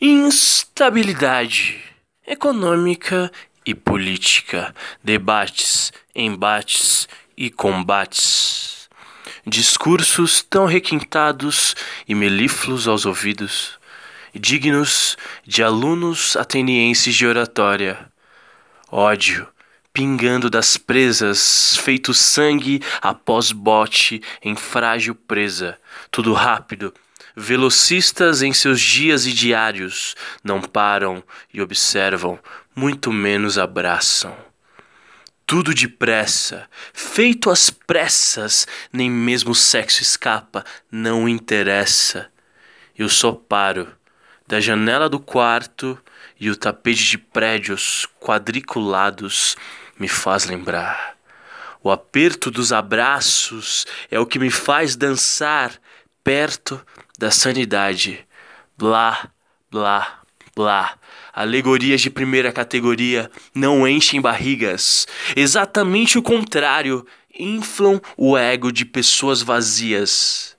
instabilidade econômica e política, debates, embates e combates, discursos tão requintados e melífluos aos ouvidos, dignos de alunos atenienses de oratória, ódio pingando das presas, feito sangue após bote em frágil presa, tudo rápido, Velocistas em seus dias e diários não param e observam, muito menos abraçam. Tudo depressa, feito às pressas, nem mesmo o sexo escapa, não interessa. Eu só paro da janela do quarto e o tapete de prédios quadriculados me faz lembrar. O aperto dos abraços é o que me faz dançar perto da sanidade. Blá, blá, blá. Alegorias de primeira categoria não enchem barrigas. Exatamente o contrário, inflam o ego de pessoas vazias.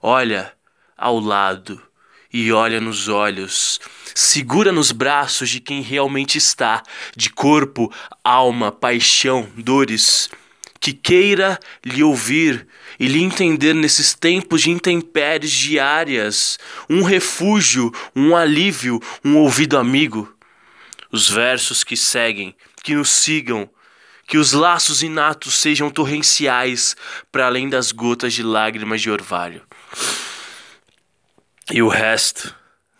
Olha ao lado e olha nos olhos. Segura nos braços de quem realmente está, de corpo, alma, paixão, dores que queira lhe ouvir e lhe entender nesses tempos de intempéries diárias, um refúgio, um alívio, um ouvido amigo. Os versos que seguem, que nos sigam, que os laços inatos sejam torrenciais para além das gotas de lágrimas de orvalho. E o resto,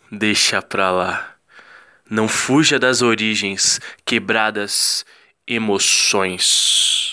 deixa pra lá. Não fuja das origens, quebradas emoções.